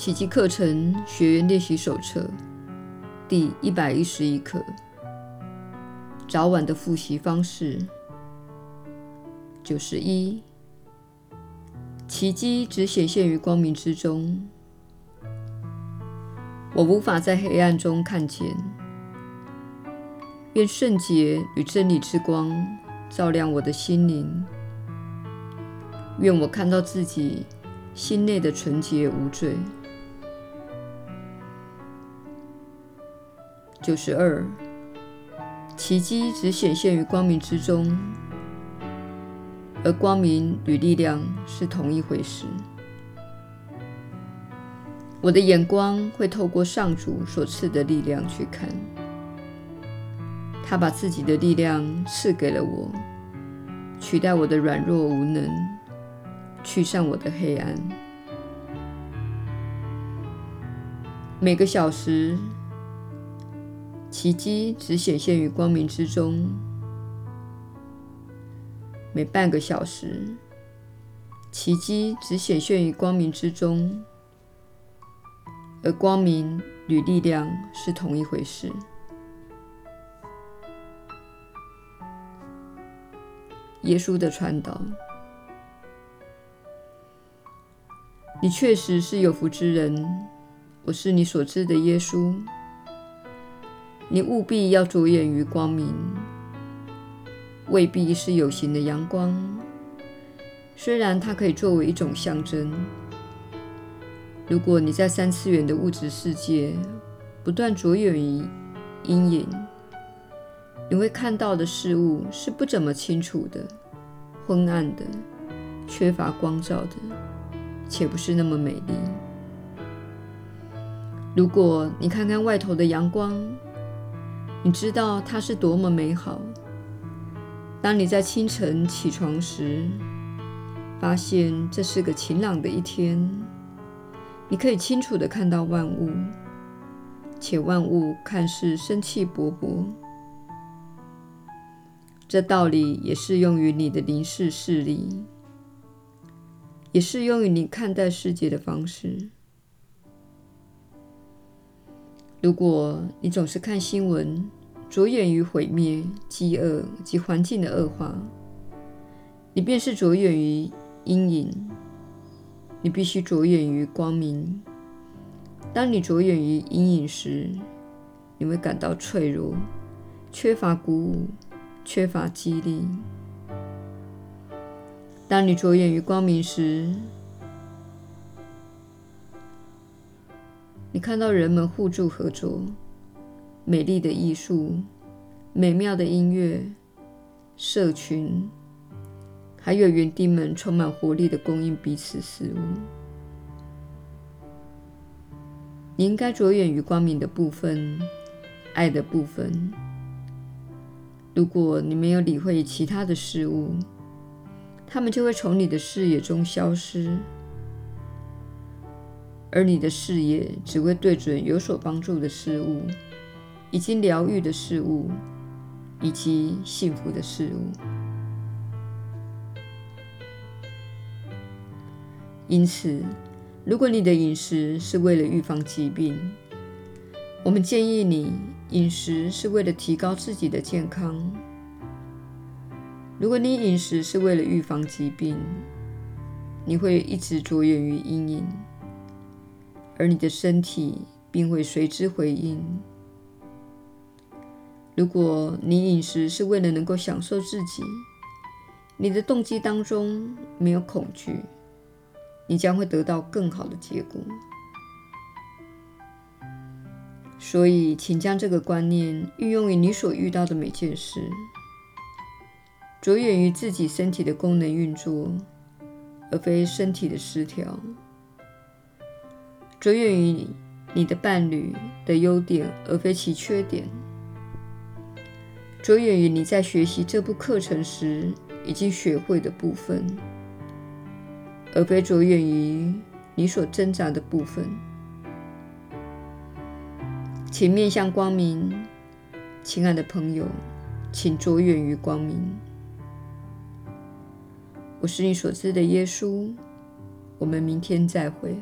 奇迹课程学员练习手册第一百一十一课：早晚的复习方式。九十一，奇迹只显现于光明之中。我无法在黑暗中看见。愿圣洁与真理之光照亮我的心灵。愿我看到自己心内的纯洁无罪。九十二，奇迹只显现于光明之中，而光明与力量是同一回事。我的眼光会透过上主所赐的力量去看。他把自己的力量赐给了我，取代我的软弱无能，驱散我的黑暗。每个小时，奇迹只显现于光明之中；每半个小时，奇迹只显现于光明之中，而光明与力量是同一回事。耶稣的传导，你确实是有福之人。我是你所知的耶稣。你务必要着眼于光明，未必是有形的阳光，虽然它可以作为一种象征。如果你在三次元的物质世界不断着眼于阴影，你会看到的事物是不怎么清楚的、昏暗的、缺乏光照的，且不是那么美丽。如果你看看外头的阳光，你知道它是多么美好。当你在清晨起床时，发现这是个晴朗的一天，你可以清楚地看到万物，且万物看似生气勃勃。这道理也适用于你的凝视视力，也适用于你看待世界的方式。如果你总是看新闻，着眼于毁灭、饥饿及环境的恶化，你便是着眼于阴影。你必须着眼于光明。当你着眼于阴影时，你会感到脆弱，缺乏鼓舞。缺乏激励。当你着眼于光明时，你看到人们互助合作、美丽的艺术、美妙的音乐、社群，还有园丁们充满活力的供应彼此食物。你应该着眼于光明的部分，爱的部分。如果你没有理会其他的事物，他们就会从你的视野中消失，而你的视野只会对准有所帮助的事物、已经疗愈的事物以及幸福的事物。因此，如果你的饮食是为了预防疾病，我们建议你。饮食是为了提高自己的健康。如果你饮食是为了预防疾病，你会一直着眼于阴影，而你的身体并会随之回应。如果你饮食是为了能够享受自己，你的动机当中没有恐惧，你将会得到更好的结果。所以，请将这个观念运用于你所遇到的每件事，着眼于自己身体的功能运作，而非身体的失调；着眼于你你的伴侣的优点，而非其缺点；着眼于你在学习这部课程时已经学会的部分，而非着眼于你所挣扎的部分。请面向光明，亲爱的朋友，请着眼于光明。我是你所知的耶稣。我们明天再会。